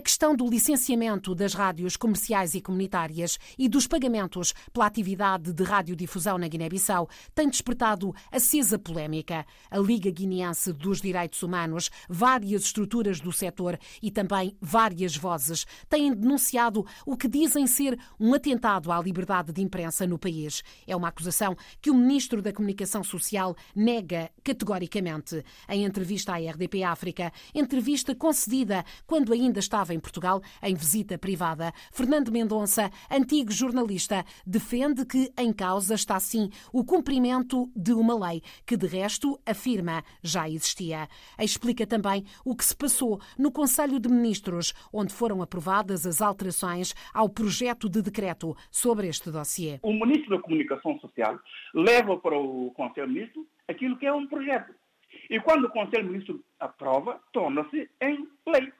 A questão do licenciamento das rádios comerciais e comunitárias e dos pagamentos pela atividade de radiodifusão na Guiné-Bissau tem despertado acesa polémica. A Liga Guineense dos Direitos Humanos, várias estruturas do setor e também várias vozes têm denunciado o que dizem ser um atentado à liberdade de imprensa no país. É uma acusação que o Ministro da Comunicação Social nega categoricamente. Em entrevista à RDP África, entrevista concedida quando ainda estava em Portugal em visita privada, Fernando Mendonça, antigo jornalista, defende que em causa está sim o cumprimento de uma lei que, de resto, afirma já existia. Explica também o que se passou no Conselho de Ministros, onde foram aprovadas as alterações ao projeto de decreto sobre este dossiê. O Ministro da Comunicação Social leva para o Conselho de Ministros aquilo que é um projeto. E quando o Conselho de Ministros aprova, torna-se em lei.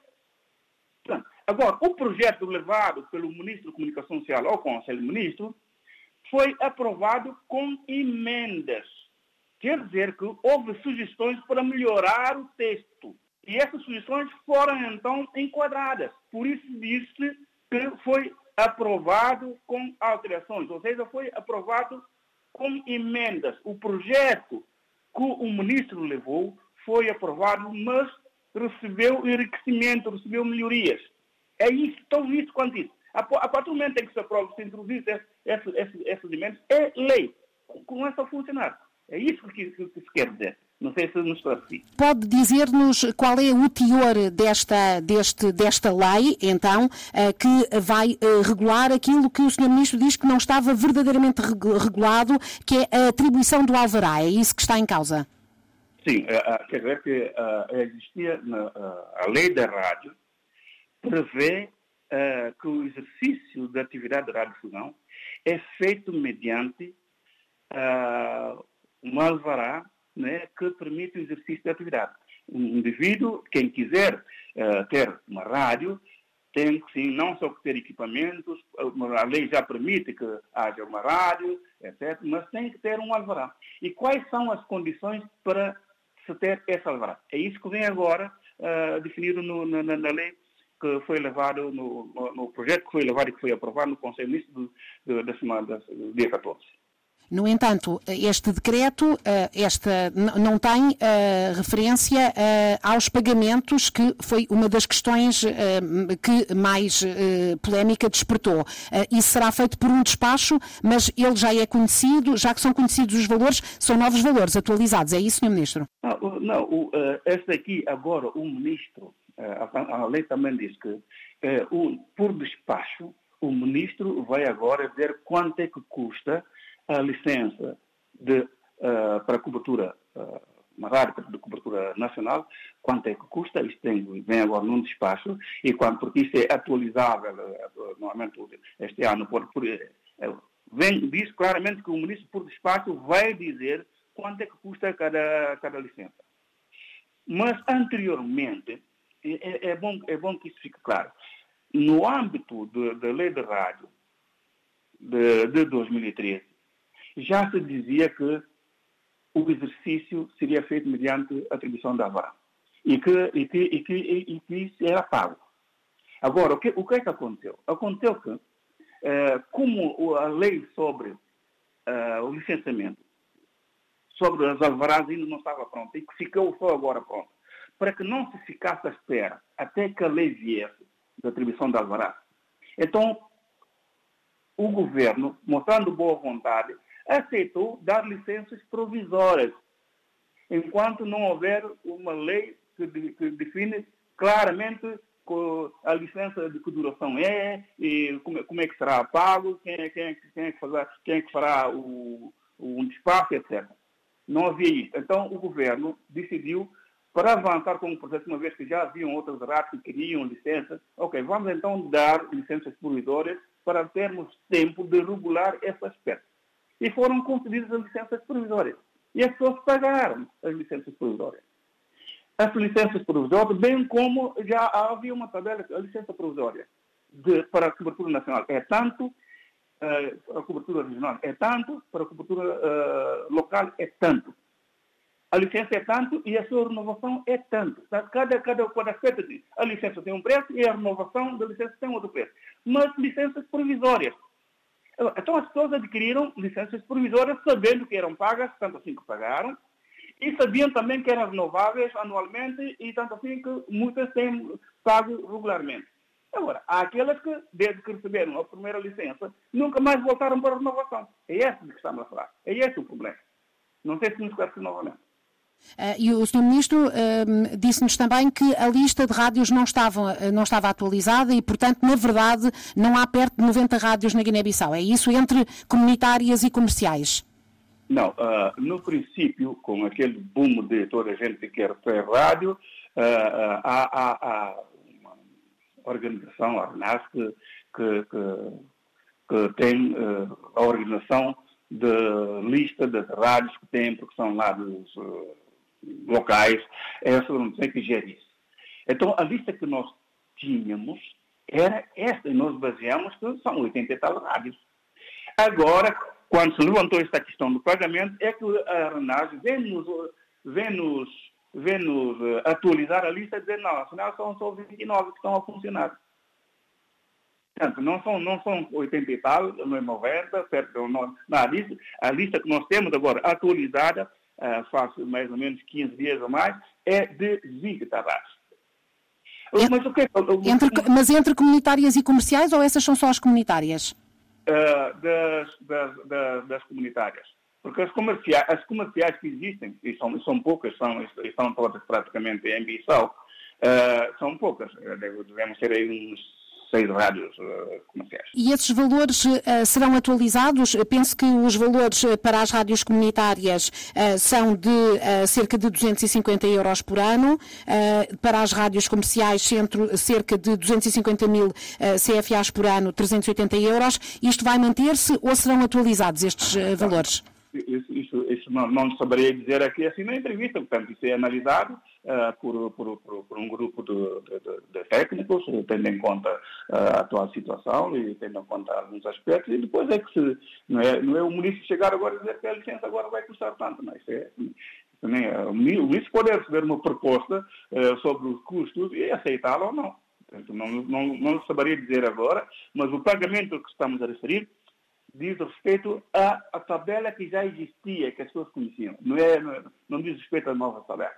Agora, o projeto levado pelo Ministro da Comunicação Social ao Conselho de Ministros foi aprovado com emendas. Quer dizer que houve sugestões para melhorar o texto. E essas sugestões foram então enquadradas. Por isso disse que foi aprovado com alterações, ou seja, foi aprovado com emendas. O projeto que o ministro levou foi aprovado, mas recebeu enriquecimento, recebeu melhorias. É isso, tão isso quanto isso. A, a partir do momento em que se aprova, se introduz esses, esses elementos, é lei. Começa a funcionar. É isso que, que, que se quer dizer. Não sei se nos esclareci. Pode dizer-nos qual é o teor desta, deste, desta lei, então, eh, que vai eh, regular aquilo que o Sr. Ministro diz que não estava verdadeiramente regulado, que é a atribuição do alvará. É isso que está em causa? Sim, eh, quer dizer que existia a lei da rádio prevê que o exercício da atividade de radiodifusão é feito mediante um alvará né, que permite o exercício da atividade. Um indivíduo, quem quiser ter uma rádio, tem que sim, não só ter equipamentos, a lei já permite que haja uma rádio, etc., mas tem que ter um alvará. E quais são as condições para se ter esse alvará? É isso que vem agora uh, definido no, na, na, lei que foi levado, no, no, no, projeto que foi levado e que foi aprovado no Conselho Ministro da semana, do dia 14. No entanto, este decreto eh, esta, não tem uh, referência uh, aos pagamentos, que foi uma das questões que mais polémica despertou. isso será feito por um despacho, mas ele já é conhecido, já que são conhecidos os valores, são novos valores atualizados. É isso, Sr. Ministro? Não, este aqui, agora, o Ministro, a, lei também diz que, por despacho, o Ministro vai agora dizer quanto é que custa a licença de, uh, para cobertura, uh, uma rádio de cobertura nacional, quanto é que custa, isto tem, vem agora num despacho, e quando, porque isso é atualizável, uh, normalmente este ano, por, por, vem, diz claramente que o ministro por despacho vai dizer quanto é que custa cada, cada licença. Mas anteriormente, é, é, bom, é bom que isso fique claro, no âmbito da lei de rádio de, de 2013, já se dizia que o exercício seria feito mediante atribuição da vara e que, e que, e que, e que isso era pago. Agora, o que, o que é que aconteceu? Aconteceu que, eh, como a lei sobre eh, o licenciamento, sobre as alvarás ainda não estava pronta e que ficou só agora pronta, para que não se ficasse à espera até que a lei viesse da atribuição da alvará, então o governo, mostrando boa vontade, aceitou dar licenças provisórias, enquanto não houver uma lei que, de, que define claramente a licença de que duração é, e como, como é que será pago, quem é, quem é, quem é, que, fará, quem é que fará o, o espaço, etc. Não havia isso. Então, o governo decidiu, para avançar com o processo, uma vez que já haviam outras rádios que queriam licenças, ok, vamos então dar licenças provisórias para termos tempo de regular esse aspecto e foram concedidas as licenças provisórias. E as pessoas pagaram as licenças provisórias. As licenças provisórias, bem como já havia uma tabela, a licença provisória de, para a cobertura nacional é tanto, uh, a cobertura regional é tanto, para a cobertura uh, local é tanto. a licença é tanto e a sua renovação é tanto. Cada, cada, cada aspecto diz. A licença tem um preço e a renovação da licença tem outro preço. Mas licenças provisórias. Então as pessoas adquiriram licenças provisórias sabendo que eram pagas, tanto assim que pagaram, e sabiam também que eram renováveis anualmente e tanto assim que muitas têm pago regularmente. Agora, há aquelas que, desde que receberam a primeira licença, nunca mais voltaram para a renovação. É esse que estamos a falar. É esse o problema. Não sei se nos esclarece novamente. Uh, e o Sr. Ministro uh, disse-nos também que a lista de rádios não estava, uh, não estava atualizada e, portanto, na verdade, não há perto de 90 rádios na Guiné-Bissau. É isso entre comunitárias e comerciais? Não. no princípio, com aquele boom de toda a gente que quer ter rádio, há, há, há, uma organização, a RNAS, que, que, que, tem a organização de lista das rádios que tem, porque são lá dos locais, essa organização que gera isso. Então, a lista que nós tínhamos era esta, e nós baseamos que são 80 e tal rádios. Agora, quando se levantou esta questão do pagamento, é que a RENAS vem-nos vem -nos, vem -nos eh, atualizar a lista e dizer, não, afinal são só 29 que estão a funcionar. Portanto, não são, não são 80 e tal, não é 90, certo? Não, não, a, lista, a lista que nós temos agora atualizada uh, faz mais ou menos 15 dias ou mais, é de 20 tabacos. Mas, o que, é entre, mas entre comunitárias e comerciais ou essas são só as comunitárias? Uh, das, das, das, das, comunitárias. Porque as comerciais, as comerciais que existem, e são, são poucas, são, estão todas praticamente em Bissau, uh, são poucas. Devemos ter aí uns seis rádios uh, comerciais. E esses valores uh, serão atualizados? Penso que os valores eh, para as rádios comunitárias são de cerca de 250 euros por ano, para as rádios comerciais centro, cerca de 250 mil CFAs por ano, 380 euros. Isto vai manter-se ou serão atualizados estes valores? Isso, isso, isso não, não, saberia dizer aqui assim na entrevista, portanto, isso é analisado uh, por, por, por, por, um grupo de, de, de, técnicos, tendo em conta uh, a atual situação e tendo em conta alguns aspectos, e depois é que se, não é, não é o município chegar agora e dizer que a licença agora vai custar tanto, não é? Isso é, é, o município pode receber uma proposta uh, sobre os custos e aceitá-la ou não. Portanto, não, não, não saberia dizer agora, mas o pagamento que estamos a referir diz respeito à, à, tabela que já existia, que as pessoas conheciam. Não, é, não, é, não diz respeito à nova tabela.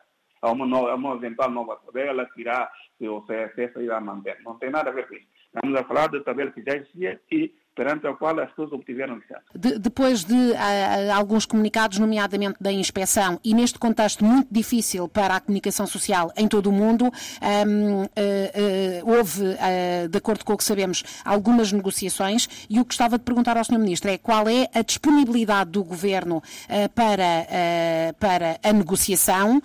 Há uma, nova, uma eventual nova tabela que irá, se o CSS irá manter. Não tem nada a ver com isso. Estamos a falar da tabela que já existia e perante a qual as pessoas obtiveram licença. De, depois de uh, alguns comunicados, nomeadamente da inspeção, e neste contexto muito difícil para a comunicação social em todo o mundo, um, uh, uh, houve, de acordo com o que sabemos, algumas negociações e o que gostava de perguntar ao Sr. Ministro é qual é a disponibilidade do Governo para, para a negociação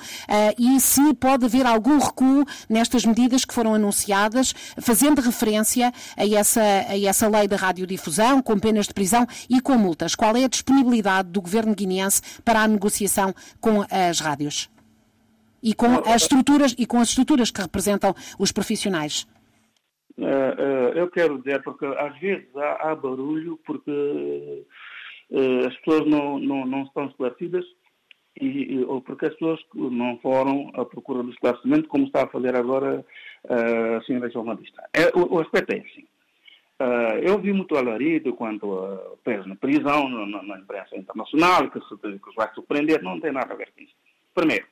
e se pode haver algum recuo nestas medidas que foram anunciadas, fazendo referência a essa, a essa lei da radiodifusão difusão, com penas de prisão e com multas. Qual é a disponibilidade do governo guineense para a negociação com as rádios? E com as estruturas, e com as estruturas que representam os profissionais? Uh, uh, eu quero dizer, porque às vezes há, há barulho porque uh, as pessoas não, não, não estão esclarecidas e, ou porque as pessoas não foram à procura do esclarecimento, como está a fazer agora a senhora jornalista. É, o, o aspecto é assim. Uh, eu vi muito alarido quanto a preso na prisão, na, na, imprensa internacional, que, se, que vai surpreender, não tem nada a ver com isso. Primeiro,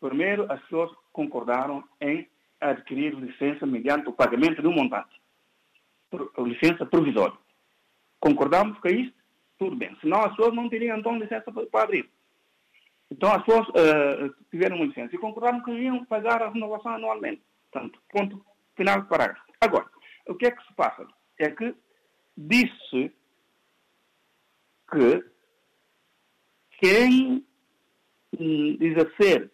primeiro as pessoas concordaram em adquirir licença mediante o pagamento de um montante, licença provisória. Concordamos com isso? Tudo bem. Senão as pessoas não teriam então licença para abrir. Então as pessoas uh, tiveram uma licença e concordaram que iam pagar a renovação anualmente. Portanto, ponto final do parágrafo. Agora, o que é que se passa? É que disse que quem hum, exercer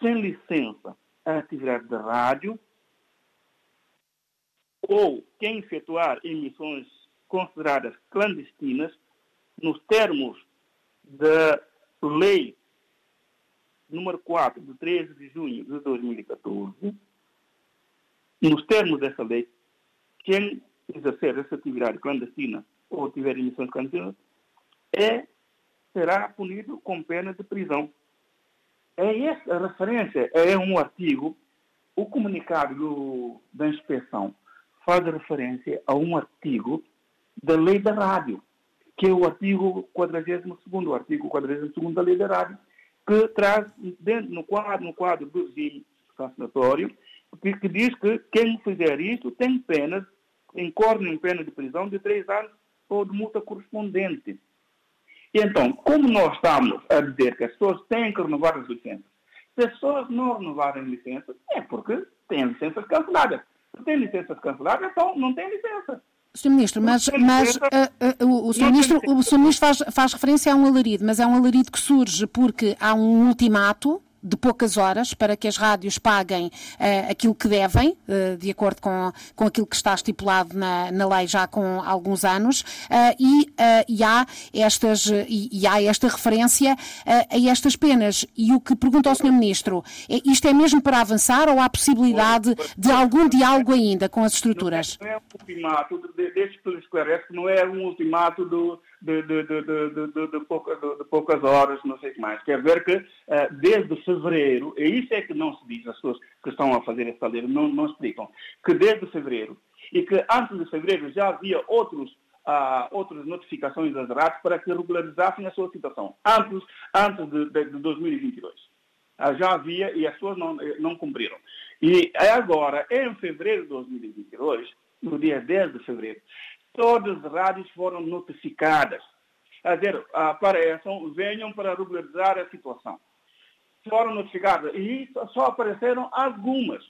sem licença a atividade de rádio ou quem efetuar emissões consideradas clandestinas nos termos da lei número 4 de 13 de junho de 2014, nos termos dessa lei, quem exercer essa atividade clandestina ou tiver emissões clandestinas, é, será punido com pena de prisão. É essa referência, é um artigo, o comunicado do, da inspeção faz referência a um artigo da lei da rádio, que é o artigo 42 o artigo 42 da lei da rádio, que traz dentro, no quadro, no quadro do regime sancionatório, que, que, diz que quem fizer isto tem penas, incorre em pena de prisão de três anos ou de multa correspondente. E então, como nós estamos a dizer que as pessoas têm que renovar as licenças, se as pessoas não renovarem licenças, é porque têm licenças canceladas. Se têm licenças canceladas, então não têm licença. Sr. Ministro, mas, mas uh, uh, o, o Sr. Ministro, o Sr. Ministro faz, faz referência a um alarido, mas é um alarido que surge porque há um ultimato de poucas horas para que as rádios paguem uh, aquilo que devem, uh, de acordo com, com aquilo que está estipulado na, na lei já com alguns anos, uh, e, e, há estas, e, e, há esta referência a estas penas. E o que pergunto ao Sr. Ministro, é, isto é mesmo para avançar ou há possibilidade de algum diálogo ainda com as estruturas? Não é um ultimato, deixe que esclarece que não é um ultimato do de, de, de, pouca, de, poucas horas, não sei o que mais. Quer ver que uh, desde fevereiro, e isso é que não se diz, as pessoas que estão a fazer esse tarefa não, não explicam, que desde fevereiro, e que antes de fevereiro já havia outros uh, outras notificações das rádios para que regularizassem a sua situação, antes, antes de, de, de 2022. Uh, já havia e as pessoas não, não cumpriram. E agora, em fevereiro de 2022, no dia 10 de fevereiro, todas as rádios foram notificadas. A dizer, apareçam, venham para regularizar a situação. Foram notificadas. E só apareceram algumas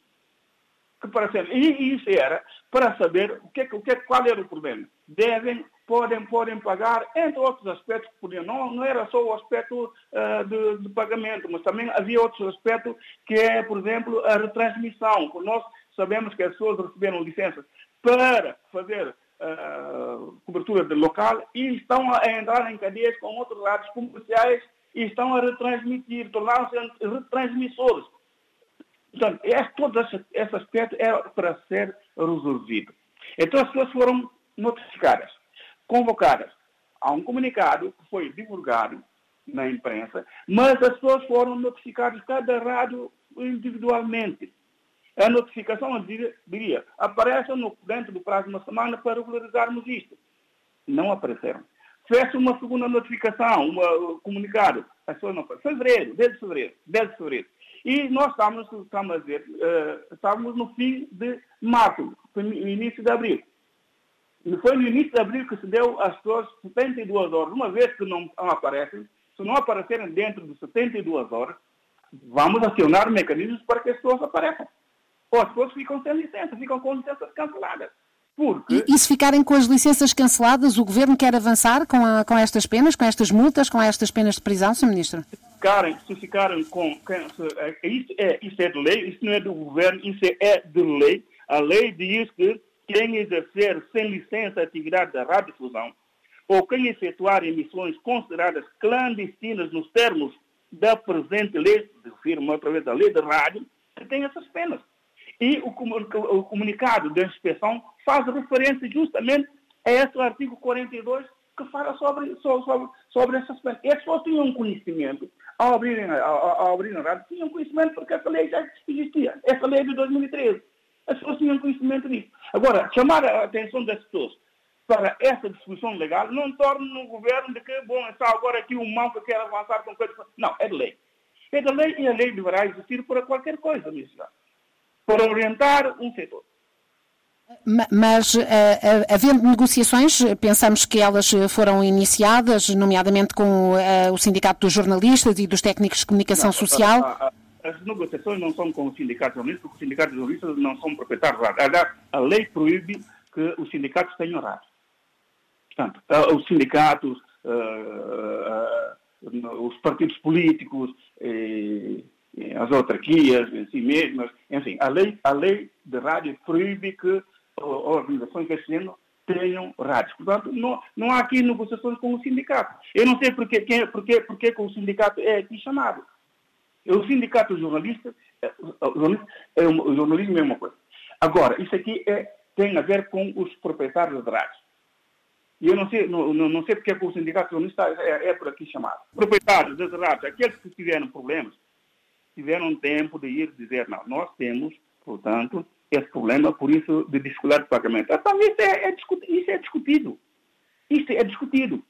que apareceram. E isso era para saber o que, o que, qual era o problema. Devem, podem, podem pagar, entre outros aspectos que podiam. Não, não era só o aspecto uh, de, de, pagamento, mas também havia outros aspectos que é, por exemplo, a retransmissão. Nós sabemos que as pessoas receberam licenças para fazer uh, cobertura de local e estão a entrar em cadeias com outros lados comerciais e estão a retransmitir, tornando-se retransmissores. Portanto, é, todo esse, esse aspecto é para ser resolvido. Então as pessoas foram notificadas, convocadas. Há um comunicado que foi divulgado na imprensa, mas as pessoas foram notificadas, cada rádio individualmente a notificação diria, diria apareçam no, dentro do prazo de uma semana para regularizarmos isto. Não apareceram. Fez uma segunda notificação, um comunicado. As pessoas não Fevereiro, desde fevereiro, desde fevereiro. E nós estamos, estamos a ver, uh, estávamos no fim de março, no início de abril. E foi no início de abril que se deu às pessoas 72 horas. Uma vez que não aparecem, se não aparecerem dentro de 72 horas, vamos acionar mecanismos para que as pessoas apareçam ou as pessoas ficam sem licença, ficam com licenças canceladas. Porque... E, e, se ficarem com as licenças canceladas, o Governo quer avançar com, a, com estas penas, com estas multas, com estas penas de prisão, Sr. Ministro? Se ficarem, se ficarem com... Se, é, isso, é, isso é de lei, isso não é do Governo, isso é de lei. A lei diz que quem exercer sem licença a atividade da radiodifusão ou quem efetuar emissões consideradas clandestinas nos termos da presente lei, refiro-me através da lei da rádio, tem essas penas. E o, o comunicado da inspeção faz referência justamente a esse artigo 42 que fala sobre, sobre, sobre essas penas. E as pessoas tinham conhecimento, ao abrirem, ao abrirem a rádio, tinham conhecimento porque essa lei já existia. Essa lei é de 2013. As pessoas tinham conhecimento disso. Agora, chamar a atenção das pessoas para essa discussão legal não torna o governo de que, bom, está agora aqui um mão que quer avançar com coisas. Não, é de lei. É de lei e a lei deverá existir para qualquer coisa, ministro para orientar um setor. Mas, uh, havendo negociações, pensamos que elas foram iniciadas, nomeadamente com uh, o Sindicato dos Jornalistas e dos Técnicos de Comunicação não, Social? A, a, as negociações não são com o Sindicato de Jornalistas, porque os sindicatos de jornalistas não são proprietários de rádio. Aliás, a lei proíbe que os sindicatos tenham rádio. Portanto, os sindicatos, os partidos políticos, as autarquias em si mesmas, enfim, a lei, a lei de rádio proíbe que organizações género tenham rádios. Portanto, não, não há aqui negociações com o sindicato. Eu não sei porque, quem, porque, porque o sindicato é aqui chamado. O sindicato jornalista, é, é, o jornalismo é uma coisa. Agora, isso aqui é, tem a ver com os proprietários de rádios. E eu não sei, não, não sei porque o sindicato jornalista é, é por aqui chamado. Proprietários das rádios, aqueles que tiveram problemas, tiveram tempo de ir dizer, não, nós temos, portanto, esse problema, por isso, de dificuldade de pagamento. Então, isso é, é, isso é discutido. Isso é discutido.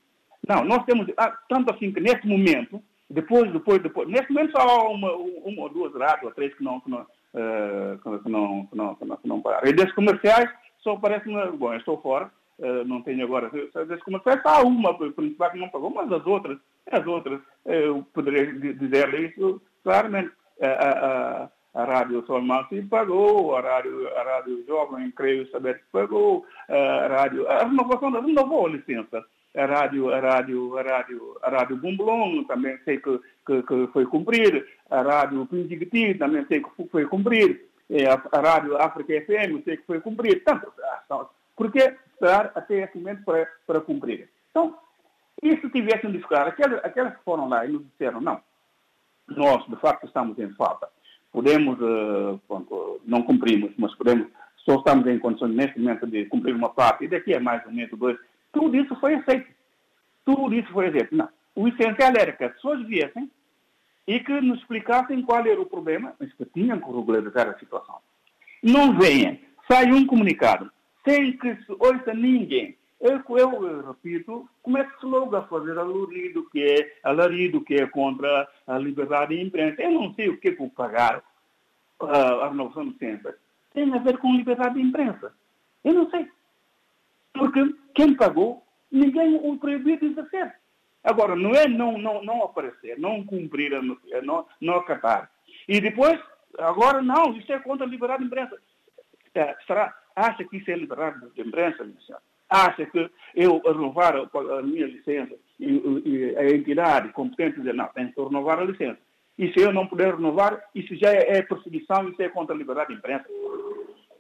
Não, nós temos, ah, tanto assim que nesse momento, depois, depois, depois, nesse momento só há uma, uma ou duas rádios, ou três que não, que não, uh, que não, que não, que não, que não pararam. Redes comerciais só parece-me, bom, eu estou fora, uh, não tenho agora, redes comerciais, há uma principal que não pagou, mas as outras, as outras, eu poderia dizer isso claramente. A, a, a Rádio Sol Mansi pagou, a Rádio, a Rádio Jovem, creio saber pagou, a Rádio, a renovação renovou a licença a rádio, a rádio, a rádio, a rádio Bumblon, também sei que, que, que foi cumprir, a rádio Pindigiti, também sei que foi cumprir, a, a rádio África FM, sei que foi cumprir. Tanto, por que esperar até esse momento para, para cumprir? Então, e se tivessem de ficar, aquelas, aquelas que foram lá e nos disseram, não, nós de facto estamos em falta, podemos, uh, não cumprimos, mas podemos, só estamos em condições neste momento de cumprir uma parte, e daqui a mais um mês ou dois, tudo isso foi aceito. Tudo isso foi aceito. Não. O essencial era que as pessoas viessem e que nos explicassem qual era o problema, mas que tinham que regularizar a situação. Não venham, sai um comunicado, sem que se ouça ninguém. Eu, eu, repito, começa logo a fazer alarido que é, alarido que é contra a liberdade de imprensa. Eu não sei o que é que pagar a renovação de licença. Tem a ver com liberdade de imprensa. Eu não sei. Porque quem pagou, ninguém o proibiu de exercer. Agora, não é não, não, não aparecer, não cumprir, não, não acatar. E depois, agora não, isso é contra a liberdade de imprensa. É, será, acha que isso é liberdade de imprensa, minha senhora? Acha que eu renovar a minha licença e, e a entidade competente dizer, não, tem que renovar a licença. E se eu não puder renovar, isso já é, é perseguição, isso é contra a liberdade de imprensa.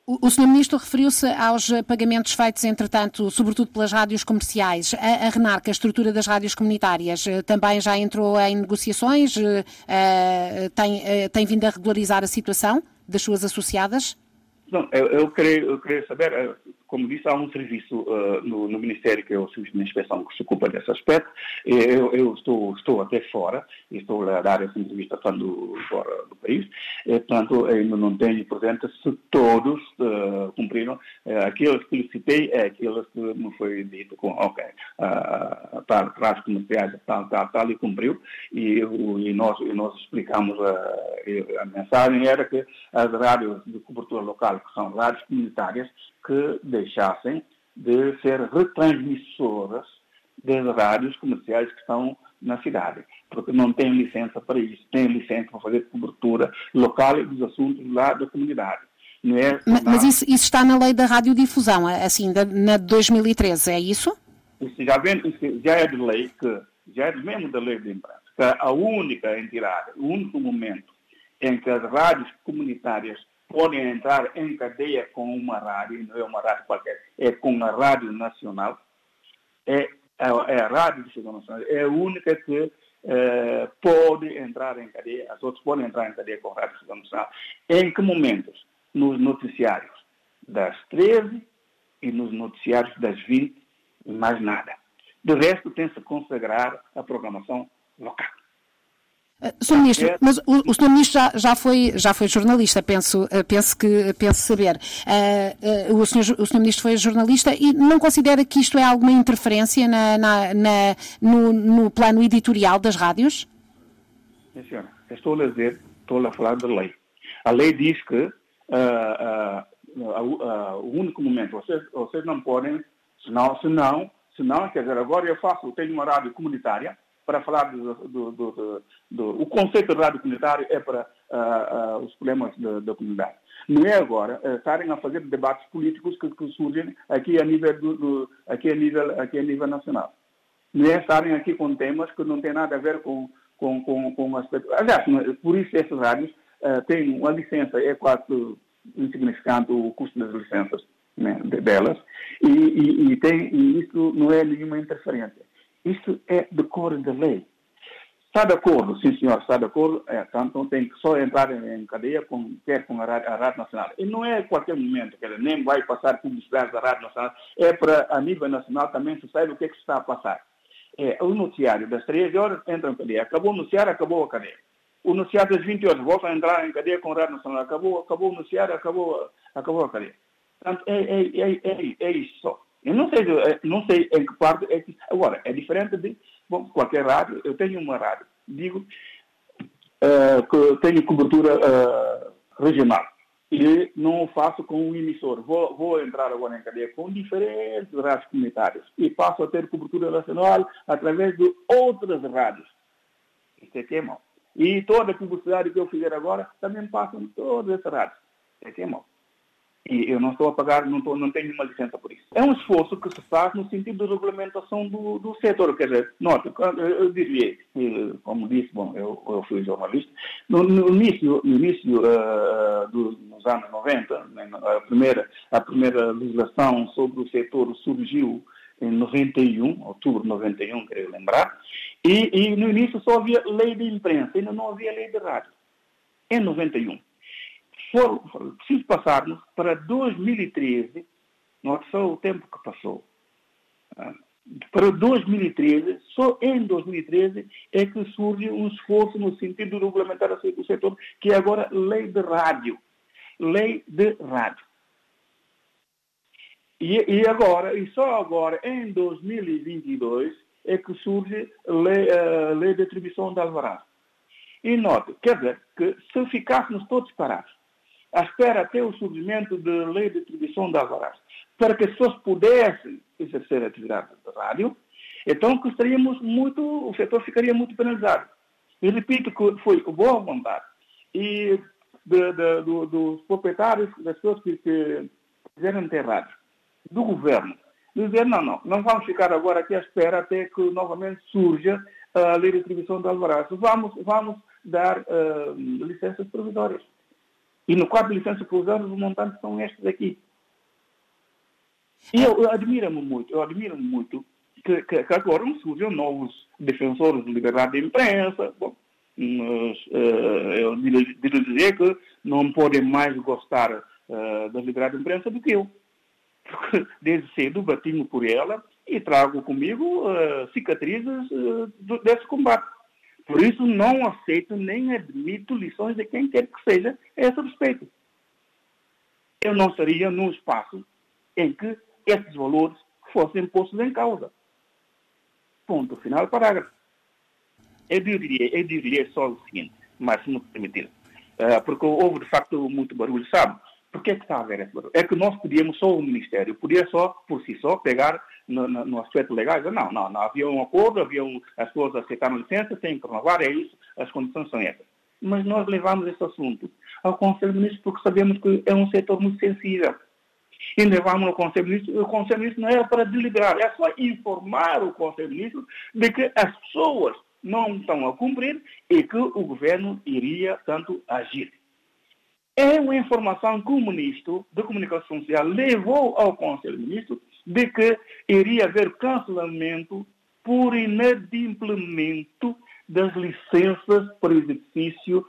O, Sr. Ministro referiu-se aos pagamentos feitos, entretanto, sobretudo pelas rádios comerciais. A, a RENARC, a estrutura das rádios comunitárias, eh, também já entrou em negociações? Uh, tem, uh, tem vindo a regularizar a situação das suas associadas? Não, eu, eu, queria, eu queria saber como disse, há um serviço uh, no, no, Ministério, que é o Serviço de Inspeção, que se ocupa desse aspecto. Eu, eu estou, estou até fora, estou a dar essa entrevista falando fora do país, e, portanto, ainda não tenho presente se todos uh, cumpriram. Uh, aqueles que citei é aqueles que me foi dito com, ok, uh, tal, traz comerciais, tal, tal, tal, e cumpriu. E, e, nós, e nós explicamos a, a mensagem era que as rádios de cobertura local, que são rádios comunitárias, que deixassem de ser retransmissoras das rádios comerciais que estão na cidade, porque não têm licença para isso, têm licença para fazer cobertura local dos assuntos lá da comunidade. É mas, mas isso, isso, está na lei da radiodifusão, assim, da, na 2013, é isso? Isso já, vem, isso já é de lei, que, já é mesmo da lei de imprensa, que a única entidade, o único momento em que as rádios comunitárias podem entrar em cadeia com uma rádio, não é uma rádio qualquer, é com a Rádio Nacional, é, é, a Rádio de Nacional, é a única que é, pode entrar em cadeia, as outras podem entrar em cadeia com a Rádio Nacional. Em que momentos? Nos noticiários das 13 e nos noticiários das 20, mais nada. Do resto, tem-se consagrar a programação local. Uh, Sr. Ministro, mas o, o Sr. Ministro já, já, foi, já foi jornalista, penso, uh, penso, que, penso saber. Uh, uh, o, senhor, o Sr. Ministro foi jornalista e não considera que isto é alguma interferência na, na, na, no, no, plano editorial das rádios? Sim, senhora. Estou a dizer, estou a falar da lei. A lei diz que o único momento, vocês, vocês não podem, senão, senão, senão, quer dizer, agora eu faço, eu tenho uma rádio comunitária, para falar do, do, do, do, o conceito de rádio comunitário é para uh, uh, os problemas da, da, comunidade. Não é agora uh, estarem a fazer debates políticos que, que surgem aqui a nível do, aqui a nível aqui a nível nacional. Não é estarem aqui com temas que não têm nada a ver com com com, com aspecto. Aliás, por isso essas rádios têm uma licença é quase insignificante o custo das licenças né, delas e, e, e, tem, e isso não é nenhuma interferência. Isso é de cor da lei. Está de acordo, sim senhor, está de acordo, é, então tem que só entrar em, cadeia com, quer com a a Rádio Nacional. E não é a qualquer momento, quer dizer, nem vai passar publicidade da Rádio Nacional, é para a nível nacional também se sabe o que, é que está a passar. É, o noticiário das três horas entra em cadeia. Acabou o noticiário, acabou a cadeia. o noticiário das 20 horas volta a entrar em cadeia com o Rádio Nacional. Acabou, acabou o noticiário, acabou, acabou a cadeia. Portanto, é, é, é, é, é isso só. Eu não sei, não sei em que parte é que. Agora, é diferente de bom, qualquer rádio. Eu tenho uma rádio, digo, uh, que tenho cobertura uh, regional. E não faço com um emissor. Vou, vou entrar agora em cadeia com diferentes rádios comunitárias. E passo a ter cobertura nacional através de outras rádios. Isso é que é mau. E toda a publicidade que eu fizer agora também passa em todas essas rádios. Isso é é mau. E eu não estou a pagar, não, estou, não tenho nenhuma licença por isso. É um esforço que se faz no sentido de regulamentação do, do setor. Quer dizer, nota, eu diria, como disse, bom, eu, eu fui jornalista, no, no início, no início uh, dos anos 90, né, a primeira, a primeira legislação sobre o setor surgiu em 91, outubro de 91, queria lembrar, e, e no início só havia lei de imprensa, ainda não havia lei de rádio. Em 91 preciso passarmos para 2013, note só o tempo que passou. Ah, para 2013, só em 2013 é que surge um esforço no sentido de regulamentar o setor, que é agora lei de rádio. Lei de rádio. E, e agora, e só agora, em 2022, é que surge a lei, a lei de atribuição de alvará. E note, quer dizer, que se ficássemos todos parados, à espera até o surgimento da lei de atribuição da alvarás, para que as pessoas pudessem exercer a atividade de rádio, então estaríamos muito, o setor ficaria muito penalizado. E repito que foi boa vontade e de, de, do, dos proprietários, das pessoas que, que quiserem ter rádio, do governo, dizer, não, não, não vamos ficar agora aqui à espera até que novamente surja a lei de atribuição da alvarás. Vamos, vamos dar uh, licenças provisórias. E no quadro de licença por anos, os montantes são estes aqui. E eu, eu admiro-me muito, eu admiro-me muito que, que, que, agora surjam novos defensores de liberdade de imprensa. Bom, mas, uh, eu devo dizer que não podem mais gostar uh, da liberdade de imprensa do que eu. Porque desde cedo bati-me por ela e trago comigo uh, cicatrizes desse combate. Por isso, não aceito nem admito lições de quem quer que seja a esse respeito. Eu não estaria num espaço em que esses valores fossem postos em causa. Ponto final, parágrafo. Eu diria, eu diria só o seguinte, mas se me permitir, uh, porque houve de facto muito barulho, sabe? Por é que está a haver esse barulho? É que nós podíamos só, o Ministério, podia só, por si só, pegar no, no, no aspecto legal, não, não, não, havia um acordo, havia um, as pessoas aceitaram licença, têm que renovar, é isso, as condições são essas. Mas nós levamos esse assunto ao Conselho de Ministros porque sabemos que é um setor muito sensível. E levamos ao Conselho de Ministros, o Conselho de Ministros não é para deliberar, é só informar o Conselho de Ministros de que as pessoas não estão a cumprir e que o governo iria, tanto, agir. É uma informação que o ministro da Comunicação Social levou ao Conselho de Ministros de que iria haver cancelamento por inadimplemento das licenças para exercício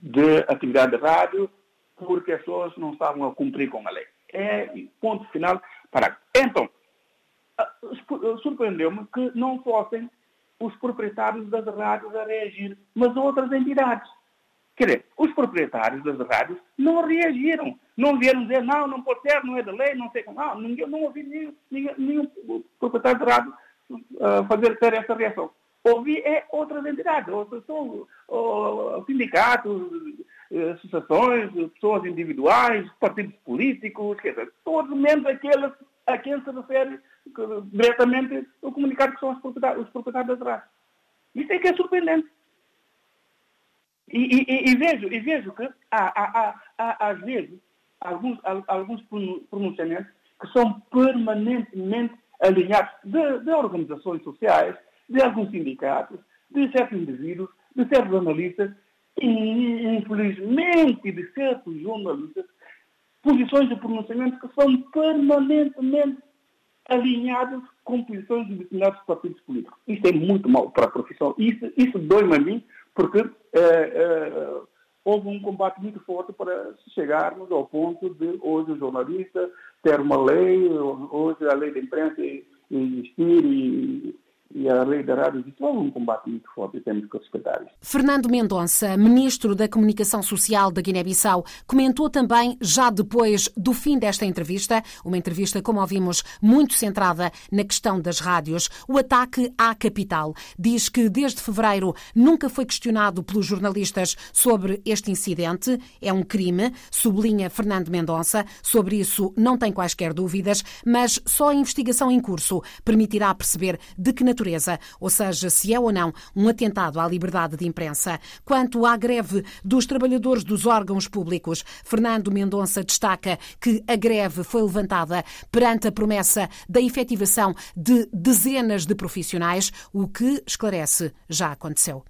de atividade de rádio, porque as pessoas não estavam a cumprir com a lei. É ponto final. Para. Então, surpreendeu-me que não fossem os proprietários das rádios a reagir, mas outras entidades. Quer dizer, os proprietários das rádios não reagiram. Não vieram dizer, não, não pode ser, não é da lei, não sei como. Não, ninguém, não ouvi nenhum, nenhum, nenhum proprietário de rádio uh, fazer ter essa reação. Ouvi é outras entidades, outras sindicatos, uh, associações, pessoas individuais, partidos políticos, quer dizer, todos menos aqueles a quem se refere diretamente o comunicado que são os proprietários, os proprietários das rádios. Isso é que é surpreendente. E, e, e, vejo, e vejo que há, há, há, às vezes alguns, alguns pronunciamentos que são permanentemente alinhados de, de organizações sociais, de alguns sindicatos, de certos indivíduos, de certos analistas e, infelizmente, de certos jornalistas, posições de pronunciamento que são permanentemente alinhados com posições de determinados partidos políticos. Isso é muito mal para a profissão. Isso, isso dói-me a mim, porque é, é, houve um combate muito forte para chegarmos ao ponto de hoje o jornalista ter uma lei, hoje a lei da imprensa existir e, e a lei da rádio disse, houve um combate muito forte temos que respeitar isso. Fernando Mendonça, ministro da Comunicação Social da Guiné-Bissau, comentou também, já depois do fim desta entrevista, uma entrevista, como ouvimos, muito centrada na questão das rádios, o ataque à capital. Diz que desde fevereiro nunca foi questionado pelos jornalistas sobre este incidente. É um crime, sublinha Fernando Mendonça. Sobre isso não tem quaisquer dúvidas, mas só a investigação em curso permitirá perceber de que ou seja, se é ou não um atentado à liberdade de imprensa. Quanto à greve dos trabalhadores dos órgãos públicos, Fernando Mendonça destaca que a greve foi levantada perante a promessa da efetivação de dezenas de profissionais, o que, esclarece, já aconteceu.